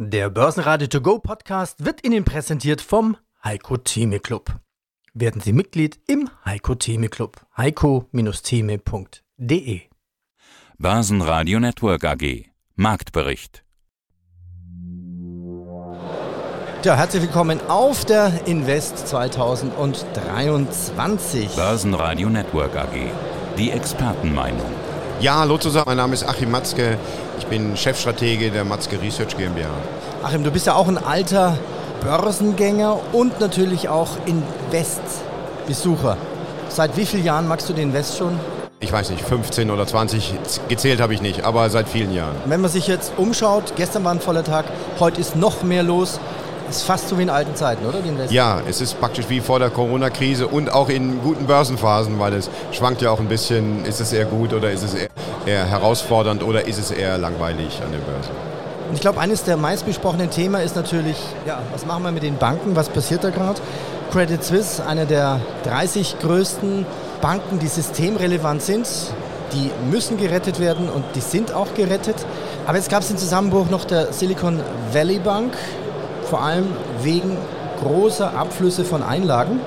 Der Börsenradio To Go Podcast wird Ihnen präsentiert vom Heiko Theme Club. Werden Sie Mitglied im Heiko Theme Club. heiko-theme.de Börsenradio Network AG Marktbericht Ja, herzlich willkommen auf der Invest 2023. Börsenradio Network AG Die Expertenmeinung Ja, hallo zusammen, mein Name ist Achim Matzke. Ich bin Chefstratege der Matzke Research GmbH. Achim, du bist ja auch ein alter Börsengänger und natürlich auch Invest-Besucher. Seit wie vielen Jahren magst du den Invest schon? Ich weiß nicht, 15 oder 20, gezählt habe ich nicht, aber seit vielen Jahren. Wenn man sich jetzt umschaut, gestern war ein voller Tag, heute ist noch mehr los. Ist fast so wie in alten Zeiten, oder? Ja, es ist praktisch wie vor der Corona-Krise und auch in guten Börsenphasen, weil es schwankt ja auch ein bisschen, ist es eher gut oder ist es eher, eher herausfordernd oder ist es eher langweilig an der Börse. Und ich glaube, eines der meistbesprochenen Themen ist natürlich, ja, was machen wir mit den Banken, was passiert da gerade? Credit Suisse, eine der 30 größten Banken, die systemrelevant sind, die müssen gerettet werden und die sind auch gerettet. Aber jetzt gab es den Zusammenbruch noch der Silicon Valley Bank, vor allem wegen großer Abflüsse von Einlagen.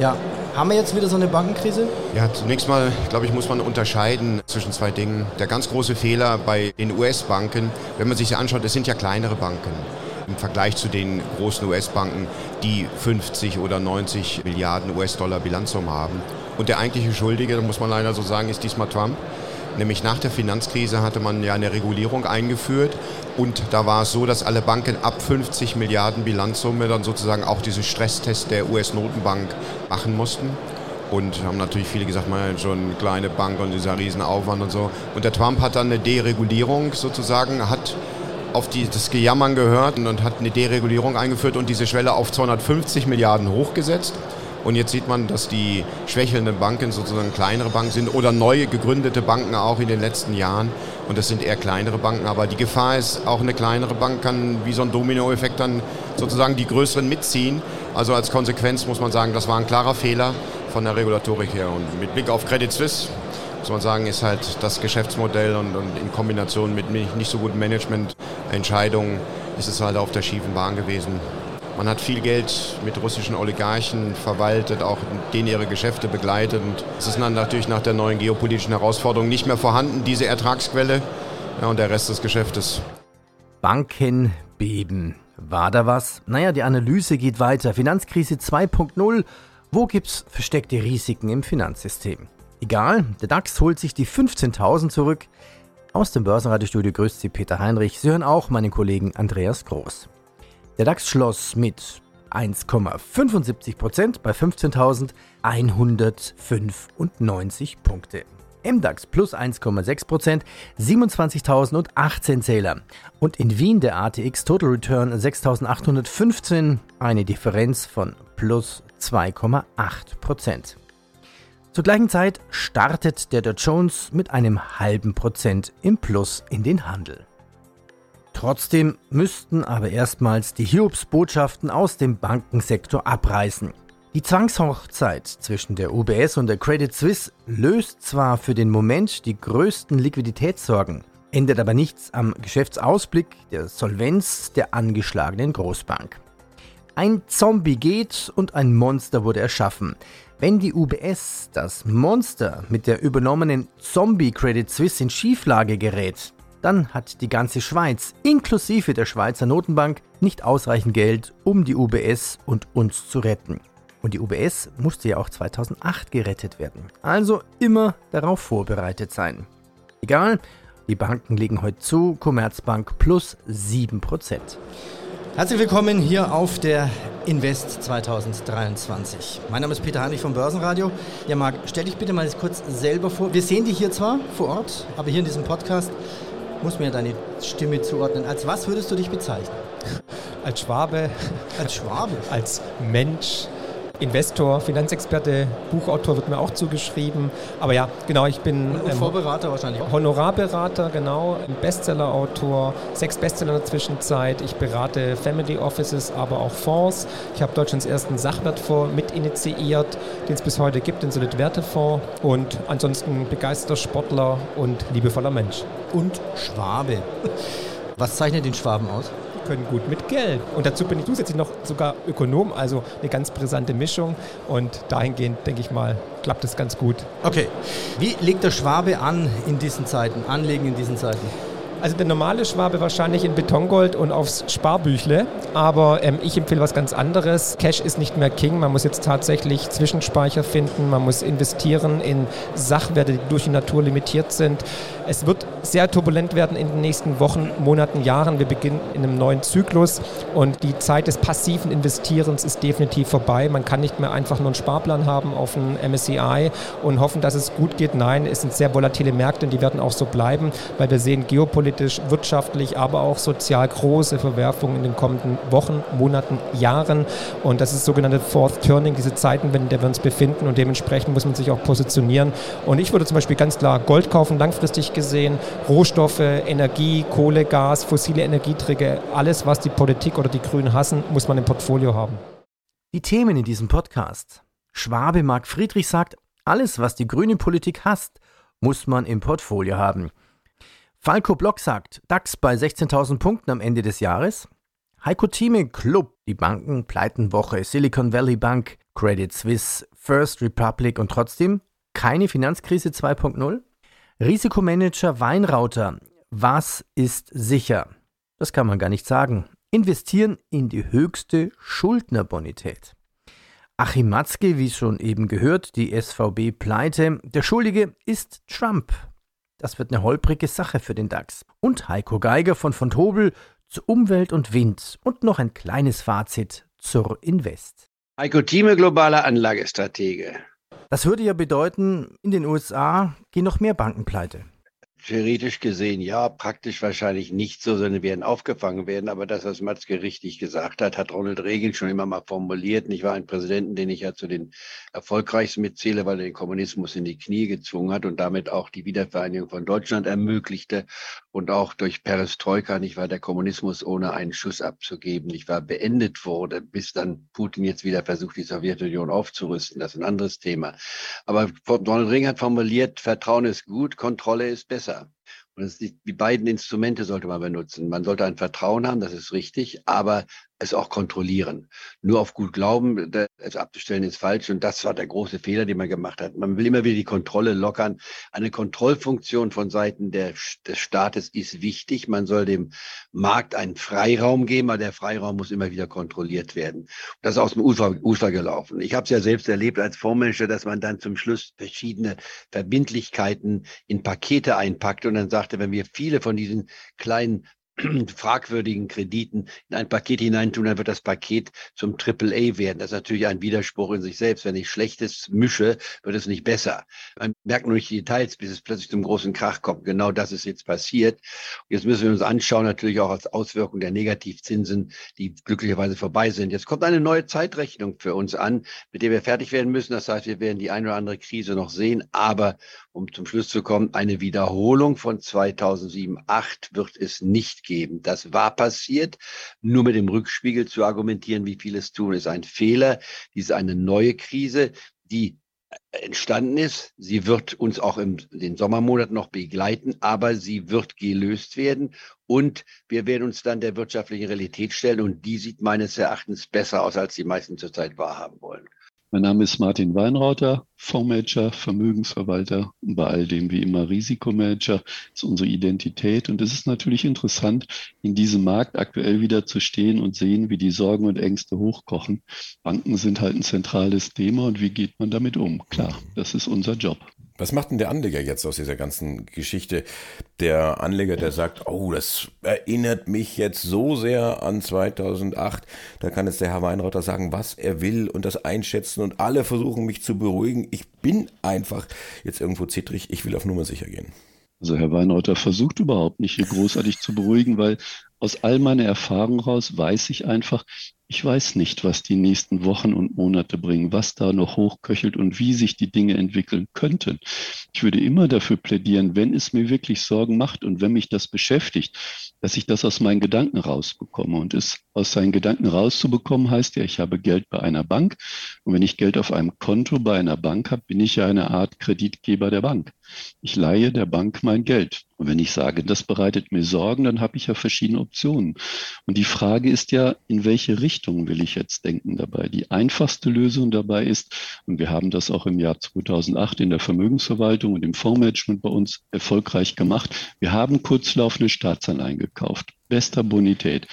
Ja, haben wir jetzt wieder so eine Bankenkrise? Ja, zunächst mal, glaube ich, muss man unterscheiden zwischen zwei Dingen. Der ganz große Fehler bei den US-Banken, wenn man sich anschaut, es sind ja kleinere Banken im Vergleich zu den großen US-Banken, die 50 oder 90 Milliarden US-Dollar Bilanzsumme haben. Und der eigentliche Schuldige, da muss man leider so sagen, ist diesmal Trump. Nämlich nach der Finanzkrise hatte man ja eine Regulierung eingeführt und da war es so, dass alle Banken ab 50 Milliarden Bilanzsumme dann sozusagen auch diesen Stresstest der US-Notenbank machen mussten. Und haben natürlich viele gesagt, man schon eine kleine Bank und dieser Riesenaufwand und so. Und der Trump hat dann eine Deregulierung sozusagen, hat auf die, das Gejammern gehört und hat eine Deregulierung eingeführt und diese Schwelle auf 250 Milliarden hochgesetzt. Und jetzt sieht man, dass die schwächelnden Banken sozusagen kleinere Banken sind oder neu gegründete Banken auch in den letzten Jahren. Und das sind eher kleinere Banken. Aber die Gefahr ist, auch eine kleinere Bank kann wie so ein Dominoeffekt dann sozusagen die größeren mitziehen. Also als Konsequenz muss man sagen, das war ein klarer Fehler von der Regulatorik her. Und mit Blick auf Credit Suisse muss man sagen, ist halt das Geschäftsmodell und, und in Kombination mit nicht so guten Managemententscheidungen ist es halt auf der schiefen Bahn gewesen. Man hat viel Geld mit russischen Oligarchen verwaltet, auch denen ihre Geschäfte begleitet. Und es ist dann natürlich nach der neuen geopolitischen Herausforderung nicht mehr vorhanden, diese Ertragsquelle ja, und der Rest des Geschäftes. Banken beben. War da was? Naja, die Analyse geht weiter. Finanzkrise 2.0. Wo gibt's versteckte Risiken im Finanzsystem? Egal, der DAX holt sich die 15.000 zurück. Aus dem Börsenradiostudio grüßt Sie Peter Heinrich. Sie hören auch meinen Kollegen Andreas Groß. Der DAX schloss mit 1,75% bei 15.195 Punkte. MDAX plus 1,6%, 27.018 Zähler. Und in Wien der ATX Total Return 6.815, eine Differenz von plus 2,8%. Zur gleichen Zeit startet der Dow Jones mit einem halben Prozent im Plus in den Handel. Trotzdem müssten aber erstmals die Hiobs-Botschaften aus dem Bankensektor abreißen. Die Zwangshochzeit zwischen der UBS und der Credit Suisse löst zwar für den Moment die größten Liquiditätssorgen, ändert aber nichts am Geschäftsausblick der Solvenz der angeschlagenen Großbank. Ein Zombie geht und ein Monster wurde erschaffen. Wenn die UBS, das Monster mit der übernommenen Zombie Credit Suisse in Schieflage gerät, dann hat die ganze Schweiz, inklusive der Schweizer Notenbank, nicht ausreichend Geld, um die UBS und uns zu retten. Und die UBS musste ja auch 2008 gerettet werden. Also immer darauf vorbereitet sein. Egal, die Banken legen heute zu, Commerzbank plus 7%. Herzlich willkommen hier auf der Invest 2023. Mein Name ist Peter Heinrich vom Börsenradio. Ja, Marc, stell dich bitte mal kurz selber vor. Wir sehen dich hier zwar vor Ort, aber hier in diesem Podcast muss mir deine Stimme zuordnen. Als was würdest du dich bezeichnen? Als Schwabe. Als Schwabe? als Mensch. Investor, Finanzexperte, Buchautor wird mir auch zugeschrieben. Aber ja, genau, ich bin Und, und Vorberater wahrscheinlich auch. Honorarberater, genau, Bestsellerautor, sechs Bestseller in der Zwischenzeit. Ich berate Family Offices, aber auch Fonds. Ich habe Deutschlands ersten Sachwertfonds mit initiiert, den es bis heute gibt, den Solid Wertefonds. Und ansonsten begeisterter Sportler und liebevoller Mensch. Und Schwabe. Was zeichnet den Schwaben aus? Können gut mit Geld. Und dazu bin ich zusätzlich noch sogar Ökonom, also eine ganz brisante Mischung. Und dahingehend, denke ich mal, klappt es ganz gut. Okay. Wie legt der Schwabe an in diesen Zeiten, anlegen in diesen Zeiten? Also der normale Schwabe wahrscheinlich in Betongold und aufs Sparbüchle, aber ähm, ich empfehle was ganz anderes. Cash ist nicht mehr King, man muss jetzt tatsächlich Zwischenspeicher finden, man muss investieren in Sachwerte, die durch die Natur limitiert sind. Es wird sehr turbulent werden in den nächsten Wochen, Monaten, Jahren. Wir beginnen in einem neuen Zyklus und die Zeit des passiven Investierens ist definitiv vorbei. Man kann nicht mehr einfach nur einen Sparplan haben auf ein MSCI und hoffen, dass es gut geht. Nein, es sind sehr volatile Märkte und die werden auch so bleiben, weil wir sehen geopolitisch, wirtschaftlich, aber auch sozial große Verwerfungen in den kommenden Wochen, Monaten, Jahren. Und das ist sogenannte Fourth Turning, diese Zeiten, in der wir uns befinden. Und dementsprechend muss man sich auch positionieren. Und ich würde zum Beispiel ganz klar Gold kaufen, langfristig gesehen, Rohstoffe, Energie, Kohle, Gas, fossile Energieträger, alles, was die Politik oder die Grünen hassen, muss man im Portfolio haben. Die Themen in diesem Podcast. Schwabe Marc Friedrich sagt, alles, was die grüne Politik hasst, muss man im Portfolio haben. Falco Block sagt, DAX bei 16.000 Punkten am Ende des Jahres. Heiko Thieme Club, die Banken, Pleitenwoche, Silicon Valley Bank, Credit Suisse, First Republic und trotzdem keine Finanzkrise 2.0. Risikomanager Weinrauter, was ist sicher? Das kann man gar nicht sagen. Investieren in die höchste Schuldnerbonität. Achim Matzke, wie schon eben gehört, die SVB pleite. Der Schuldige ist Trump. Das wird eine holprige Sache für den DAX. Und Heiko Geiger von von Tobel zu Umwelt und Wind und noch ein kleines Fazit zur Invest. Heiko Thieme, globaler Anlagestratege. Das würde ja bedeuten, in den USA gehen noch mehr Banken pleite. Theoretisch gesehen ja, praktisch wahrscheinlich nicht so, sondern werden aufgefangen werden. Aber das, was Matzke richtig gesagt hat, hat Ronald Reagan schon immer mal formuliert. Ich war ein Präsidenten, den ich ja zu den erfolgreichsten mitzähle, weil er den Kommunismus in die Knie gezwungen hat und damit auch die Wiedervereinigung von Deutschland ermöglichte und auch durch Perestroika, nicht war der Kommunismus ohne einen Schuss abzugeben, nicht war beendet wurde, bis dann Putin jetzt wieder versucht, die Sowjetunion aufzurüsten. Das ist ein anderes Thema. Aber Ronald Reagan hat formuliert, Vertrauen ist gut, Kontrolle ist besser. Und die beiden Instrumente sollte man benutzen. Man sollte ein Vertrauen haben, das ist richtig, aber es auch kontrollieren. Nur auf gut Glauben, es abzustellen, ist falsch. Und das war der große Fehler, den man gemacht hat. Man will immer wieder die Kontrolle lockern. Eine Kontrollfunktion von Seiten der, des Staates ist wichtig. Man soll dem Markt einen Freiraum geben, aber der Freiraum muss immer wieder kontrolliert werden. Das ist aus dem Ufer, Ufer gelaufen. Ich habe es ja selbst erlebt als Fondsmanager, dass man dann zum Schluss verschiedene Verbindlichkeiten in Pakete einpackt und dann sagte, wenn wir viele von diesen kleinen fragwürdigen Krediten in ein Paket hineintun, dann wird das Paket zum AAA werden. Das ist natürlich ein Widerspruch in sich selbst. Wenn ich Schlechtes mische, wird es nicht besser. Man merkt nur nicht die Details, bis es plötzlich zum großen Krach kommt. Genau das ist jetzt passiert. Jetzt müssen wir uns anschauen, natürlich auch als Auswirkung der Negativzinsen, die glücklicherweise vorbei sind. Jetzt kommt eine neue Zeitrechnung für uns an, mit der wir fertig werden müssen. Das heißt, wir werden die eine oder andere Krise noch sehen, aber um zum Schluss zu kommen, eine Wiederholung von 2007, 8 wird es nicht geben. Das war passiert. Nur mit dem Rückspiegel zu argumentieren, wie vieles tun, ist ein Fehler. Dies ist eine neue Krise, die entstanden ist. Sie wird uns auch in den Sommermonaten noch begleiten, aber sie wird gelöst werden und wir werden uns dann der wirtschaftlichen Realität stellen und die sieht meines Erachtens besser aus, als die meisten zurzeit wahrhaben wollen. Mein Name ist Martin Weinrauter, Fondsmanager, Vermögensverwalter und bei all dem wie immer Risikomanager ist unsere Identität. Und es ist natürlich interessant, in diesem Markt aktuell wieder zu stehen und sehen, wie die Sorgen und Ängste hochkochen. Banken sind halt ein zentrales Thema und wie geht man damit um? Klar, das ist unser Job. Was macht denn der Anleger jetzt aus dieser ganzen Geschichte? Der Anleger, der sagt, oh, das erinnert mich jetzt so sehr an 2008. Da kann jetzt der Herr Weinrauter sagen, was er will und das einschätzen und alle versuchen mich zu beruhigen. Ich bin einfach jetzt irgendwo zittrig. Ich will auf Nummer sicher gehen. Also Herr Weinrauter versucht überhaupt nicht hier großartig zu beruhigen, weil aus all meiner Erfahrung raus weiß ich einfach, Ich weiß nicht, was die nächsten Wochen und Monate bringen, was da noch hochköchelt und wie sich die Dinge entwickeln könnten. Ich würde immer dafür plädieren, wenn es mir wirklich Sorgen macht und wenn mich das beschäftigt, dass ich das aus meinen Gedanken rausbekomme. Und es aus seinen Gedanken rauszubekommen heißt ja, ich habe Geld bei einer Bank. Und wenn ich Geld auf einem Konto bei einer Bank habe, bin ich ja eine Art Kreditgeber der Bank. Ich leihe der Bank mein Geld. Und wenn ich sage, das bereitet mir Sorgen, dann habe ich ja verschiedene Optionen. Und die Frage ist ja, in welche Richtung will ich jetzt denken dabei? Die einfachste Lösung dabei ist, und wir haben das auch im Jahr 2008 in der Vermögensverwaltung und im Fondsmanagement bei uns erfolgreich gemacht. Wir haben kurzlaufende Staatsanleihen gekauft. Bester Bonität.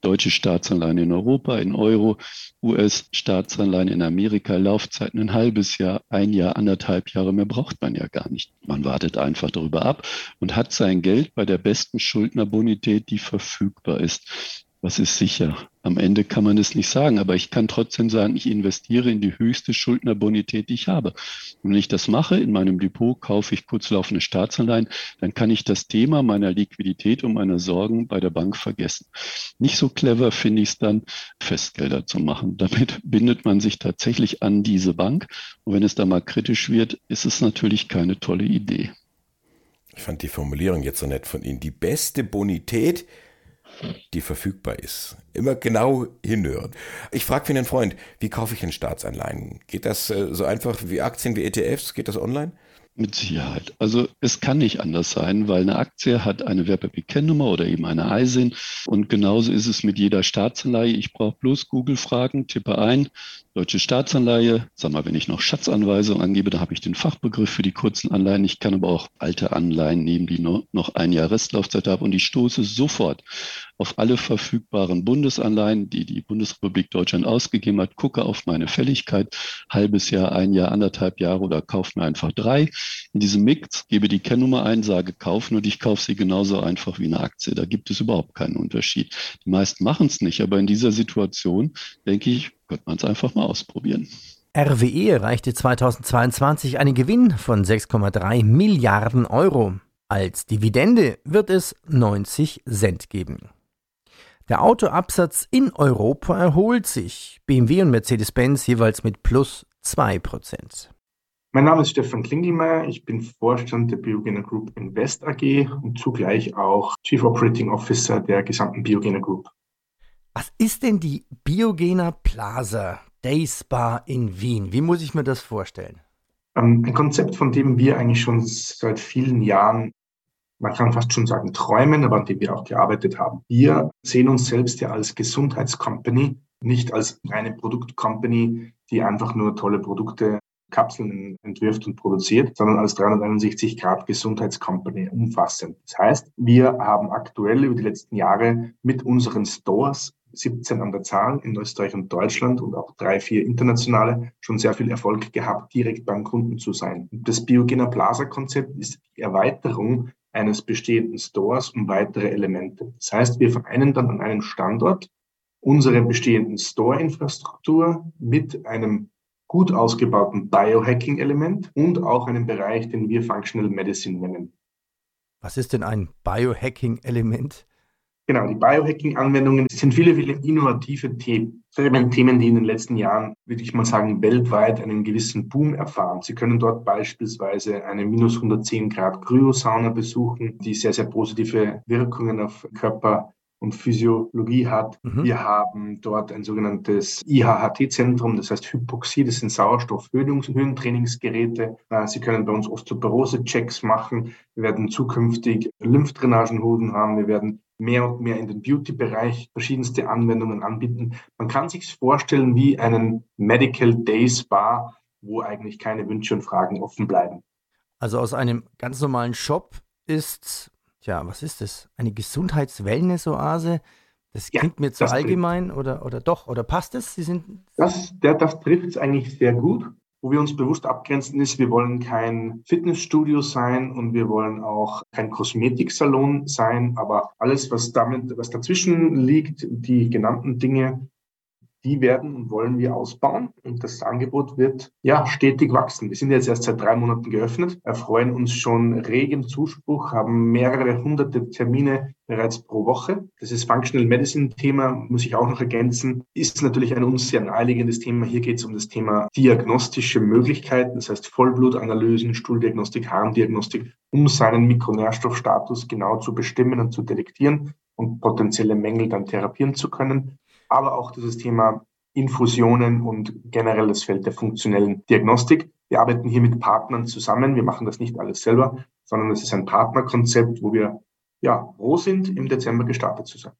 Deutsche Staatsanleihen in Europa, in Euro, US-Staatsanleihen in Amerika, Laufzeiten ein halbes Jahr, ein Jahr, anderthalb Jahre. Mehr braucht man ja gar nicht. Man wartet einfach darüber ab und hat sein Geld bei der besten Schuldnerbonität, die verfügbar ist was ist sicher? Am Ende kann man es nicht sagen, aber ich kann trotzdem sagen, ich investiere in die höchste Schuldnerbonität, die ich habe. Und wenn ich das mache, in meinem Depot kaufe ich kurzlaufende Staatsanleihen, dann kann ich das Thema meiner Liquidität und meiner Sorgen bei der Bank vergessen. Nicht so clever finde ich es dann, Festgelder zu machen. Damit bindet man sich tatsächlich an diese Bank. Und wenn es da mal kritisch wird, ist es natürlich keine tolle Idee. Ich fand die Formulierung jetzt so nett von Ihnen. Die beste Bonität, die verfügbar ist. Immer genau hinhören. Ich frage für einen Freund, wie kaufe ich denn Staatsanleihen? Geht das äh, so einfach wie Aktien, wie ETFs? Geht das online? Mit Sicherheit. Also es kann nicht anders sein, weil eine Aktie hat eine Wertpapierkennnummer oder eben eine ISIN. Und genauso ist es mit jeder Staatsanleihe. Ich brauche bloß Google fragen, tippe ein, deutsche Staatsanleihe. Sag mal, wenn ich noch Schatzanweisung angebe, da habe ich den Fachbegriff für die kurzen Anleihen. Ich kann aber auch alte Anleihen nehmen, die noch ein Jahr Restlaufzeit haben. Und ich stoße sofort auf alle verfügbaren Bundesanleihen, die die Bundesrepublik Deutschland ausgegeben hat, gucke auf meine Fälligkeit, halbes Jahr, ein Jahr, anderthalb Jahre oder kaufe mir einfach drei. In diesem Mix gebe die Kennnummer ein, sage kaufen und ich kaufe sie genauso einfach wie eine Aktie. Da gibt es überhaupt keinen Unterschied. Die meisten machen es nicht, aber in dieser Situation, denke ich, könnte man es einfach mal ausprobieren. RWE erreichte 2022 einen Gewinn von 6,3 Milliarden Euro. Als Dividende wird es 90 Cent geben. Der Autoabsatz in Europa erholt sich. BMW und Mercedes-Benz jeweils mit plus 2%. Mein Name ist Stefan Klingelmeier. Ich bin Vorstand der Biogena Group Invest AG und zugleich auch Chief Operating Officer der gesamten Biogena Group. Was ist denn die Biogena Plaza Day Spa in Wien? Wie muss ich mir das vorstellen? Ähm, ein Konzept, von dem wir eigentlich schon seit vielen Jahren man kann fast schon sagen, träumen, aber an dem wir auch gearbeitet haben. Wir sehen uns selbst ja als Gesundheitscompany, nicht als reine Produktcompany, die einfach nur tolle Produkte, Kapseln entwirft und produziert, sondern als 361 Grad Gesundheitscompany umfassend. Das heißt, wir haben aktuell über die letzten Jahre mit unseren Stores 17 an der Zahl in Österreich und Deutschland und auch drei, vier internationale schon sehr viel Erfolg gehabt, direkt beim Kunden zu sein. Das Biogena Plaza Konzept ist die Erweiterung eines bestehenden Stores um weitere Elemente. Das heißt, wir vereinen dann an einem Standort unsere bestehenden Store-Infrastruktur mit einem gut ausgebauten Biohacking-Element und auch einem Bereich, den wir Functional Medicine nennen. Was ist denn ein Biohacking-Element? Genau, die Biohacking-Anwendungen sind viele, viele innovative Themen. Themen, die in den letzten Jahren, würde ich mal sagen, weltweit einen gewissen Boom erfahren. Sie können dort beispielsweise eine minus 110 Grad Kryosauna besuchen, die sehr, sehr positive Wirkungen auf Körper und Physiologie hat. Mhm. Wir haben dort ein sogenanntes IHHT-Zentrum, das heißt Hypoxie, das sind Sauerstoffhöhentrainingsgeräte. Äh, Sie können bei uns Osteoporose-Checks machen. Wir werden zukünftig Lymphdrainagenhoden haben. Wir werden mehr und mehr in den Beauty-Bereich verschiedenste Anwendungen anbieten. Man kann sich vorstellen wie einen Medical Day Spa, wo eigentlich keine Wünsche und Fragen offen bleiben. Also aus einem ganz normalen Shop ist Tja, was ist das? Eine Gesundheits-Wellness-Oase? Das klingt ja, mir zu allgemein oder, oder doch? Oder passt es? Sie sind das, das trifft es eigentlich sehr gut. Wo wir uns bewusst abgrenzen ist, wir wollen kein Fitnessstudio sein und wir wollen auch kein Kosmetiksalon sein, aber alles, was damit, was dazwischen liegt, die genannten Dinge, die werden und wollen wir ausbauen und das Angebot wird ja stetig wachsen. Wir sind jetzt erst seit drei Monaten geöffnet, erfreuen uns schon regen Zuspruch, haben mehrere hunderte Termine bereits pro Woche. Das ist Functional Medicine Thema, muss ich auch noch ergänzen, ist natürlich ein uns sehr naheliegendes Thema. Hier geht es um das Thema diagnostische Möglichkeiten, das heißt Vollblutanalysen, Stuhldiagnostik, Harndiagnostik, um seinen Mikronährstoffstatus genau zu bestimmen und zu detektieren und potenzielle Mängel dann therapieren zu können aber auch dieses Thema Infusionen und generell das Feld der funktionellen Diagnostik. Wir arbeiten hier mit Partnern zusammen. Wir machen das nicht alles selber, sondern es ist ein Partnerkonzept, wo wir ja froh sind, im Dezember gestartet zu sein.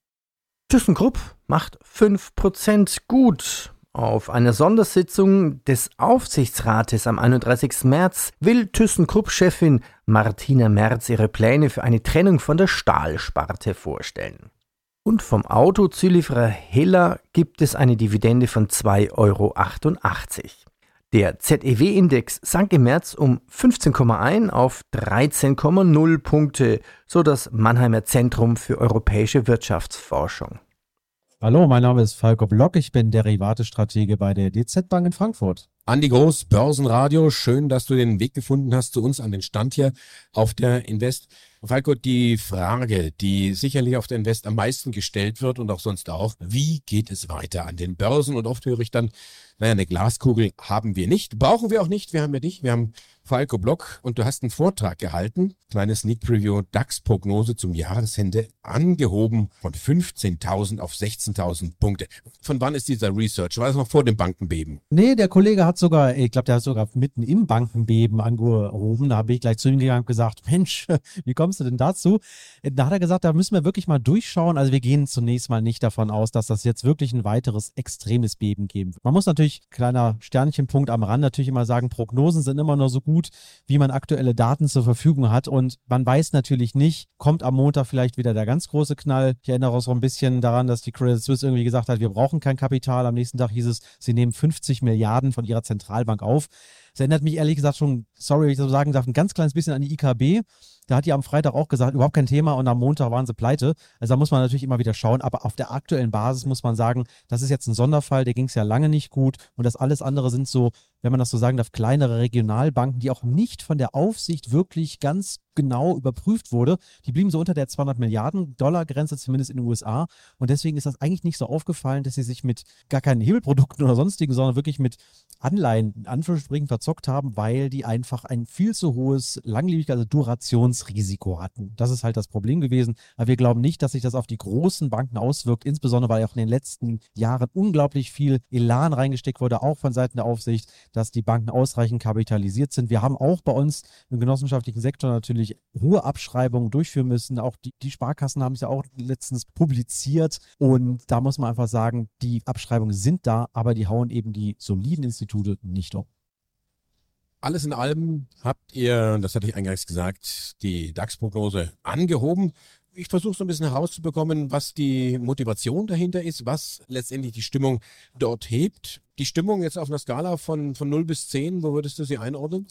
ThyssenKrupp macht 5% gut. Auf einer Sondersitzung des Aufsichtsrates am 31. März will ThyssenKrupp-Chefin Martina Merz ihre Pläne für eine Trennung von der Stahlsparte vorstellen. Und vom Autozulieferer Hiller gibt es eine Dividende von 2,88 Euro. Der ZEW-Index sank im März um 15,1 auf 13,0 Punkte, so das Mannheimer Zentrum für europäische Wirtschaftsforschung. Hallo, mein Name ist Falco Block, ich bin Derivatestratege bei der DZ Bank in Frankfurt. Andi Groß, Börsenradio, schön, dass du den Weg gefunden hast zu uns an den Stand hier auf der Invest. Falco, die Frage, die sicherlich auf der Invest am meisten gestellt wird und auch sonst auch, wie geht es weiter an den Börsen? Und oft höre ich dann, naja, eine Glaskugel haben wir nicht, brauchen wir auch nicht, wir haben ja dich, wir haben Falco Block und du hast einen Vortrag gehalten, kleines Sneak Preview, DAX-Prognose zum Jahresende angehoben von 15.000 auf 16.000 Punkte. Von wann ist dieser Research? War es noch vor dem Bankenbeben? Nee, der Kollege hat sogar, ich glaube, der hat sogar mitten im Bankenbeben angehoben. Da habe ich gleich zu ihm gegangen und gesagt, Mensch, wie kommst du denn dazu? Da hat er gesagt, da müssen wir wirklich mal durchschauen. Also wir gehen zunächst mal nicht davon aus, dass das jetzt wirklich ein weiteres extremes Beben geben wird. Man muss natürlich, kleiner Sternchenpunkt am Rand, natürlich immer sagen, Prognosen sind immer nur so gut, wie man aktuelle Daten zur Verfügung hat. Und man weiß natürlich nicht, kommt am Montag vielleicht wieder der ganz große Knall. Ich erinnere auch so ein bisschen daran, dass die Credit Suisse irgendwie gesagt hat, wir brauchen kein Kapital. Am nächsten Tag hieß es, sie nehmen 50 Milliarden von ihrer Zentralbank auf. Das erinnert mich ehrlich gesagt schon, sorry, wenn ich das so sagen darf, ein ganz kleines bisschen an die IKB. Da hat die am Freitag auch gesagt, überhaupt kein Thema und am Montag waren sie pleite. Also da muss man natürlich immer wieder schauen. Aber auf der aktuellen Basis muss man sagen, das ist jetzt ein Sonderfall, der ging es ja lange nicht gut. Und das alles andere sind so, wenn man das so sagen darf, kleinere Regionalbanken, die auch nicht von der Aufsicht wirklich ganz genau überprüft wurde. Die blieben so unter der 200 Milliarden Dollar Grenze, zumindest in den USA. Und deswegen ist das eigentlich nicht so aufgefallen, dass sie sich mit gar keinen Hebelprodukten oder sonstigen, sondern wirklich mit Anleihen in Anführungsstrichen verzockt haben, weil die einfach ein viel zu hohes Langlebigkeit, also Durationsrisiko hatten. Das ist halt das Problem gewesen. Aber wir glauben nicht, dass sich das auf die großen Banken auswirkt, insbesondere weil auch in den letzten Jahren unglaublich viel Elan reingesteckt wurde, auch von Seiten der Aufsicht, dass die Banken ausreichend kapitalisiert sind. Wir haben auch bei uns im genossenschaftlichen Sektor natürlich hohe Abschreibungen durchführen müssen. Auch die, die Sparkassen haben es ja auch letztens publiziert. Und da muss man einfach sagen, die Abschreibungen sind da, aber die hauen eben die soliden Institute nicht um. Alles in allem habt ihr, das hatte ich eingangs gesagt, die DAX-Prognose angehoben. Ich versuche so ein bisschen herauszubekommen, was die Motivation dahinter ist, was letztendlich die Stimmung dort hebt. Die Stimmung jetzt auf einer Skala von, von 0 bis 10, wo würdest du sie einordnen?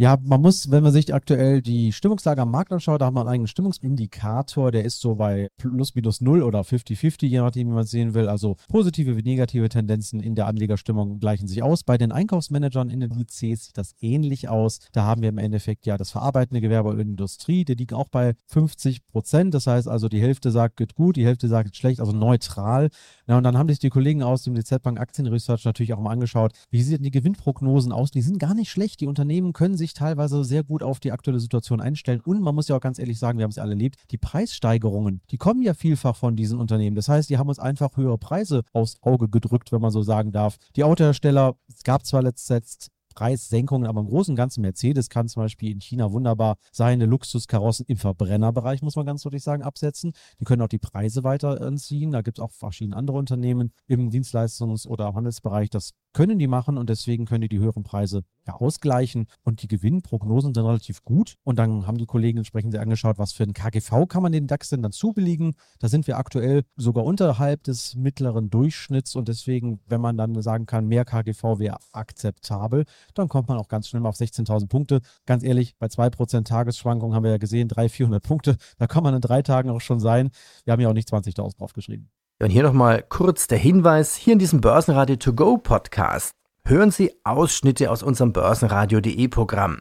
Ja, man muss, wenn man sich aktuell die Stimmungslage am Markt anschaut, da haben wir einen eigenen Stimmungsindikator, der ist so bei plus minus null oder 50-50, je nachdem, wie man es sehen will. Also positive wie negative Tendenzen in der Anlegerstimmung gleichen sich aus. Bei den Einkaufsmanagern in den ICs sieht das ähnlich aus. Da haben wir im Endeffekt ja das verarbeitende Gewerbe und Industrie, die liegen auch bei 50 Prozent. Das heißt also, die Hälfte sagt, geht gut, die Hälfte sagt, schlecht, also neutral. Ja, und dann haben sich die Kollegen aus dem DZ Bank Aktienresearch natürlich auch mal angeschaut, wie sieht denn die Gewinnprognosen aus? Die sind gar nicht schlecht. Die Unternehmen können sich sich teilweise sehr gut auf die aktuelle Situation einstellen. Und man muss ja auch ganz ehrlich sagen, wir haben es ja alle erlebt, die Preissteigerungen, die kommen ja vielfach von diesen Unternehmen. Das heißt, die haben uns einfach höhere Preise aufs Auge gedrückt, wenn man so sagen darf. Die Autohersteller, es gab zwar letztens Preissenkungen, aber im Großen und Ganzen Mercedes kann zum Beispiel in China wunderbar seine Luxuskarossen im Verbrennerbereich, muss man ganz deutlich sagen, absetzen. Die können auch die Preise weiter anziehen. Da gibt es auch verschiedene andere Unternehmen im Dienstleistungs- oder Handelsbereich. Das können die machen und deswegen können die die höheren Preise ja ausgleichen und die Gewinnprognosen sind relativ gut. Und dann haben die Kollegen entsprechend angeschaut, was für ein KGV kann man den DAX denn dann zubilligen. Da sind wir aktuell sogar unterhalb des mittleren Durchschnitts und deswegen, wenn man dann sagen kann, mehr KGV wäre akzeptabel, dann kommt man auch ganz schnell mal auf 16.000 Punkte. Ganz ehrlich, bei 2% Tagesschwankungen haben wir ja gesehen, 300, 400 Punkte. Da kann man in drei Tagen auch schon sein. Wir haben ja auch nicht 20.000 draufgeschrieben. Und hier nochmal kurz der Hinweis, hier in diesem Börsenradio To Go Podcast hören Sie Ausschnitte aus unserem Börsenradio.de Programm.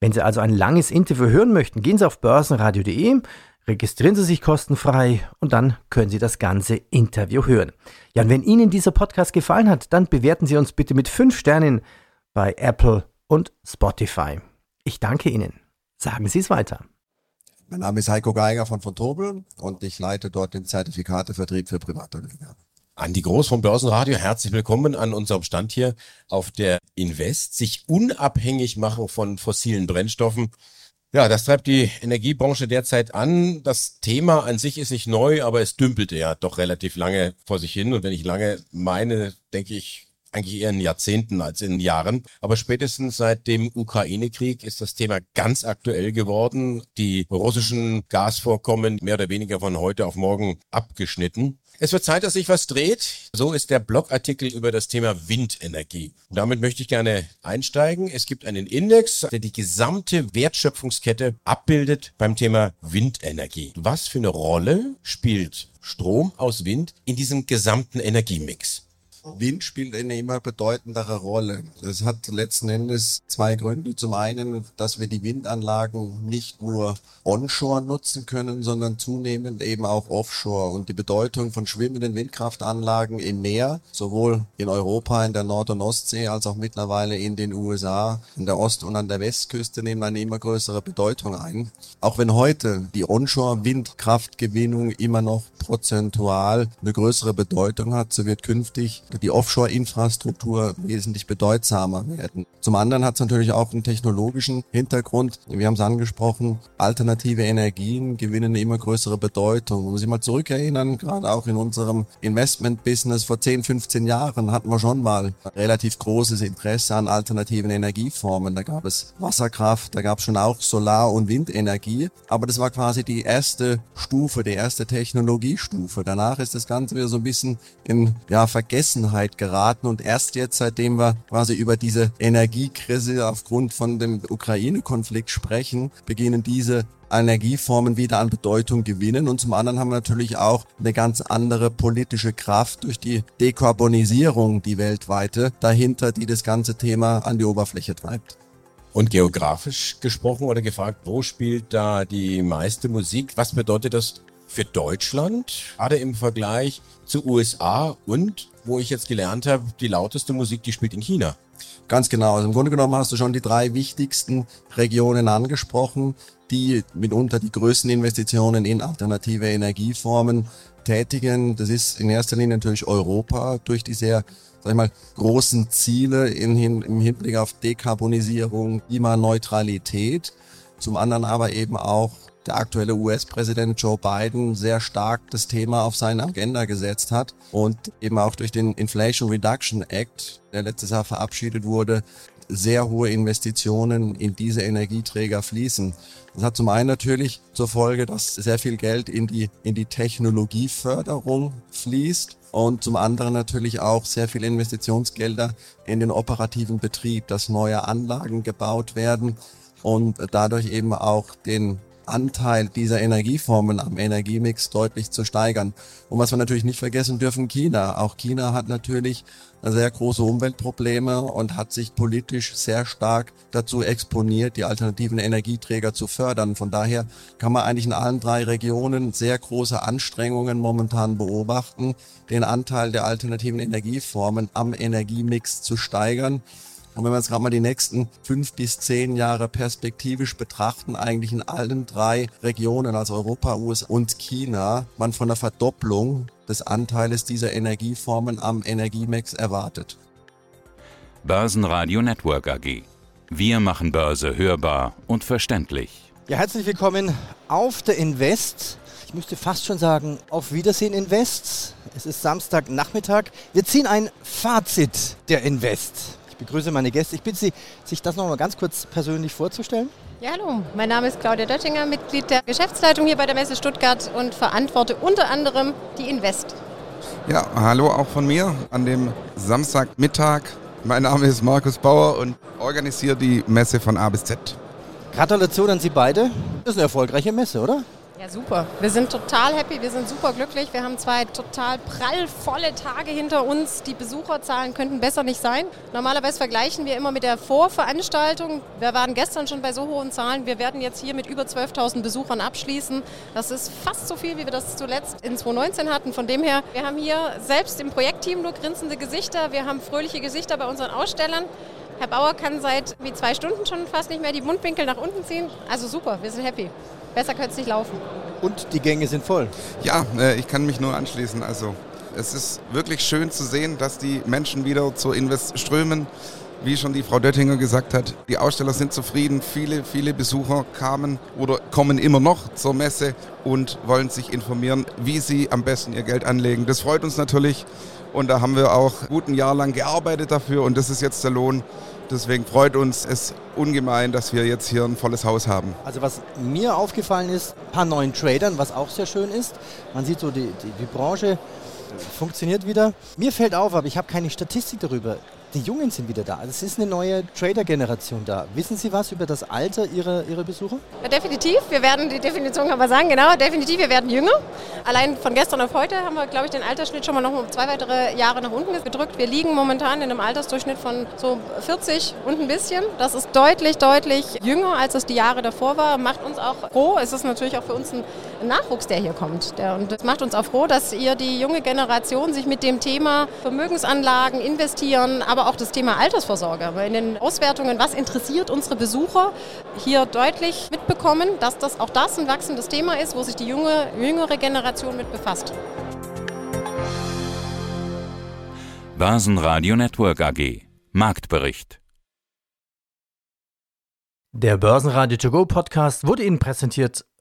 Wenn Sie also ein langes Interview hören möchten, gehen Sie auf börsenradio.de, registrieren Sie sich kostenfrei und dann können Sie das ganze Interview hören. Ja, und wenn Ihnen dieser Podcast gefallen hat, dann bewerten Sie uns bitte mit 5 Sternen bei Apple und Spotify. Ich danke Ihnen. Sagen Sie es weiter. Mein Name ist Heiko Geiger von von Tobel und ich leite dort den Zertifikatevertrieb für Privatanleger. Andi Groß vom Börsenradio, herzlich willkommen an unserem Stand hier auf der Invest. Sich unabhängig machen von fossilen Brennstoffen. Ja, das treibt die Energiebranche derzeit an. Das Thema an sich ist nicht neu, aber es dümpelte ja doch relativ lange vor sich hin. Und wenn ich lange meine, denke ich eigentlich eher in Jahrzehnten als in Jahren. Aber spätestens seit dem Ukraine-Krieg ist das Thema ganz aktuell geworden. Die russischen Gasvorkommen mehr oder weniger von heute auf morgen abgeschnitten. Es wird Zeit, dass sich was dreht. So ist der Blogartikel über das Thema Windenergie. Und damit möchte ich gerne einsteigen. Es gibt einen Index, der die gesamte Wertschöpfungskette abbildet beim Thema Windenergie. Was für eine Rolle spielt Strom aus Wind in diesem gesamten Energiemix? Wind spielt eine immer bedeutendere Rolle. Das hat letzten Endes zwei Gründe. Zum einen, dass wir die Windanlagen nicht nur onshore nutzen können, sondern zunehmend eben auch offshore. Und die Bedeutung von schwimmenden Windkraftanlagen im Meer, sowohl in Europa, in der Nord- und Ostsee, als auch mittlerweile in den USA, in der Ost- und an der Westküste, nehmen eine immer größere Bedeutung ein. Auch wenn heute die Onshore-Windkraftgewinnung immer noch prozentual eine größere Bedeutung hat, so wird künftig die Offshore-Infrastruktur wesentlich bedeutsamer werden. Zum anderen hat es natürlich auch einen technologischen Hintergrund. Wir haben es angesprochen, alternative Energien gewinnen eine immer größere Bedeutung. Wenn wir sich mal zurückerinnern, gerade auch in unserem Investment-Business vor 10, 15 Jahren hatten wir schon mal relativ großes Interesse an alternativen Energieformen. Da gab es Wasserkraft, da gab es schon auch Solar- und Windenergie. Aber das war quasi die erste Stufe, die erste Technologiestufe. Danach ist das Ganze wieder so ein bisschen in ja, Vergessenheit geraten und erst jetzt, seitdem wir quasi über diese Energiekrise aufgrund von dem Ukraine-Konflikt sprechen, beginnen diese Energieformen wieder an Bedeutung gewinnen. Und zum anderen haben wir natürlich auch eine ganz andere politische Kraft durch die Dekarbonisierung, die weltweite dahinter, die das ganze Thema an die Oberfläche treibt. Und geografisch gesprochen oder gefragt, wo spielt da die meiste Musik? Was bedeutet das für Deutschland, gerade im Vergleich zu USA und, wo ich jetzt gelernt habe, die lauteste Musik, die spielt in China? Ganz genau. Also im Grunde genommen hast du schon die drei wichtigsten Regionen angesprochen, die mitunter die größten Investitionen in alternative Energieformen tätigen. Das ist in erster Linie natürlich Europa durch die sehr sag ich mal, großen Ziele in, im Hinblick auf Dekarbonisierung, Klimaneutralität. Zum anderen aber eben auch der aktuelle US-Präsident Joe Biden sehr stark das Thema auf seine Agenda gesetzt hat und eben auch durch den Inflation Reduction Act, der letztes Jahr verabschiedet wurde, sehr hohe Investitionen in diese Energieträger fließen. Das hat zum einen natürlich zur Folge, dass sehr viel Geld in die, in die Technologieförderung fließt und zum anderen natürlich auch sehr viel Investitionsgelder in den operativen Betrieb, dass neue Anlagen gebaut werden und dadurch eben auch den Anteil dieser Energieformen am Energiemix deutlich zu steigern. Und was wir natürlich nicht vergessen dürfen, China. Auch China hat natürlich sehr große Umweltprobleme und hat sich politisch sehr stark dazu exponiert, die alternativen Energieträger zu fördern. Von daher kann man eigentlich in allen drei Regionen sehr große Anstrengungen momentan beobachten, den Anteil der alternativen Energieformen am Energiemix zu steigern. Und wenn wir jetzt gerade mal die nächsten fünf bis zehn Jahre perspektivisch betrachten, eigentlich in allen drei Regionen, also Europa, USA und China, man von einer Verdopplung des Anteiles dieser Energieformen am Energiemix erwartet. Börsenradio Network AG. Wir machen Börse hörbar und verständlich. Ja, herzlich willkommen auf der Invest. Ich müsste fast schon sagen, auf Wiedersehen Invest. Es ist Samstagnachmittag. Wir ziehen ein Fazit der Invest begrüße meine Gäste. Ich bitte Sie, sich das noch mal ganz kurz persönlich vorzustellen. Ja, hallo. Mein Name ist Claudia Döttinger, Mitglied der Geschäftsleitung hier bei der Messe Stuttgart und verantworte unter anderem die Invest. Ja, hallo auch von mir an dem Samstagmittag. Mein Name ist Markus Bauer und organisiere die Messe von A bis Z. Gratulation an Sie beide. Das ist eine erfolgreiche Messe, oder? Ja, super. Wir sind total happy, wir sind super glücklich. Wir haben zwei total prallvolle Tage hinter uns. Die Besucherzahlen könnten besser nicht sein. Normalerweise vergleichen wir immer mit der Vorveranstaltung. Wir waren gestern schon bei so hohen Zahlen. Wir werden jetzt hier mit über 12.000 Besuchern abschließen. Das ist fast so viel, wie wir das zuletzt in 2019 hatten. Von dem her, wir haben hier selbst im Projektteam nur grinsende Gesichter. Wir haben fröhliche Gesichter bei unseren Ausstellern. Herr Bauer kann seit wie zwei Stunden schon fast nicht mehr die Mundwinkel nach unten ziehen. Also super, wir sind happy. Besser könnte es nicht laufen. Und die Gänge sind voll. Ja, äh, ich kann mich nur anschließen. Also es ist wirklich schön zu sehen, dass die Menschen wieder zur Invest strömen. Wie schon die Frau Döttinger gesagt hat, die Aussteller sind zufrieden. Viele, viele Besucher kamen oder kommen immer noch zur Messe und wollen sich informieren, wie sie am besten ihr Geld anlegen. Das freut uns natürlich und da haben wir auch gut ein Jahr lang gearbeitet dafür und das ist jetzt der Lohn. Deswegen freut uns es ungemein, dass wir jetzt hier ein volles Haus haben. Also was mir aufgefallen ist, ein paar neuen Tradern, was auch sehr schön ist. Man sieht so, die, die, die Branche funktioniert wieder. Mir fällt auf, aber ich habe keine Statistik darüber die Jungen sind wieder da. Also es ist eine neue Trader-Generation da. Wissen Sie was über das Alter Ihrer, Ihrer Besucher? Ja, definitiv. Wir werden, die Definition man sagen, genau, definitiv, wir werden jünger. Allein von gestern auf heute haben wir, glaube ich, den Altersschnitt schon mal noch um zwei weitere Jahre nach unten gedrückt. Wir liegen momentan in einem Altersdurchschnitt von so 40 und ein bisschen. Das ist deutlich, deutlich jünger, als es die Jahre davor war. Macht uns auch froh. Es ist natürlich auch für uns ein Nachwuchs, der hier kommt. Und es macht uns auch froh, dass ihr die junge Generation sich mit dem Thema Vermögensanlagen, investieren, aber aber auch das Thema Altersvorsorge. Weil in den Auswertungen, was interessiert unsere Besucher, hier deutlich mitbekommen, dass das auch das ein wachsendes Thema ist, wo sich die junge, jüngere Generation mit befasst. Börsenradio Network AG Marktbericht Der Börsenradio To Go Podcast wurde Ihnen präsentiert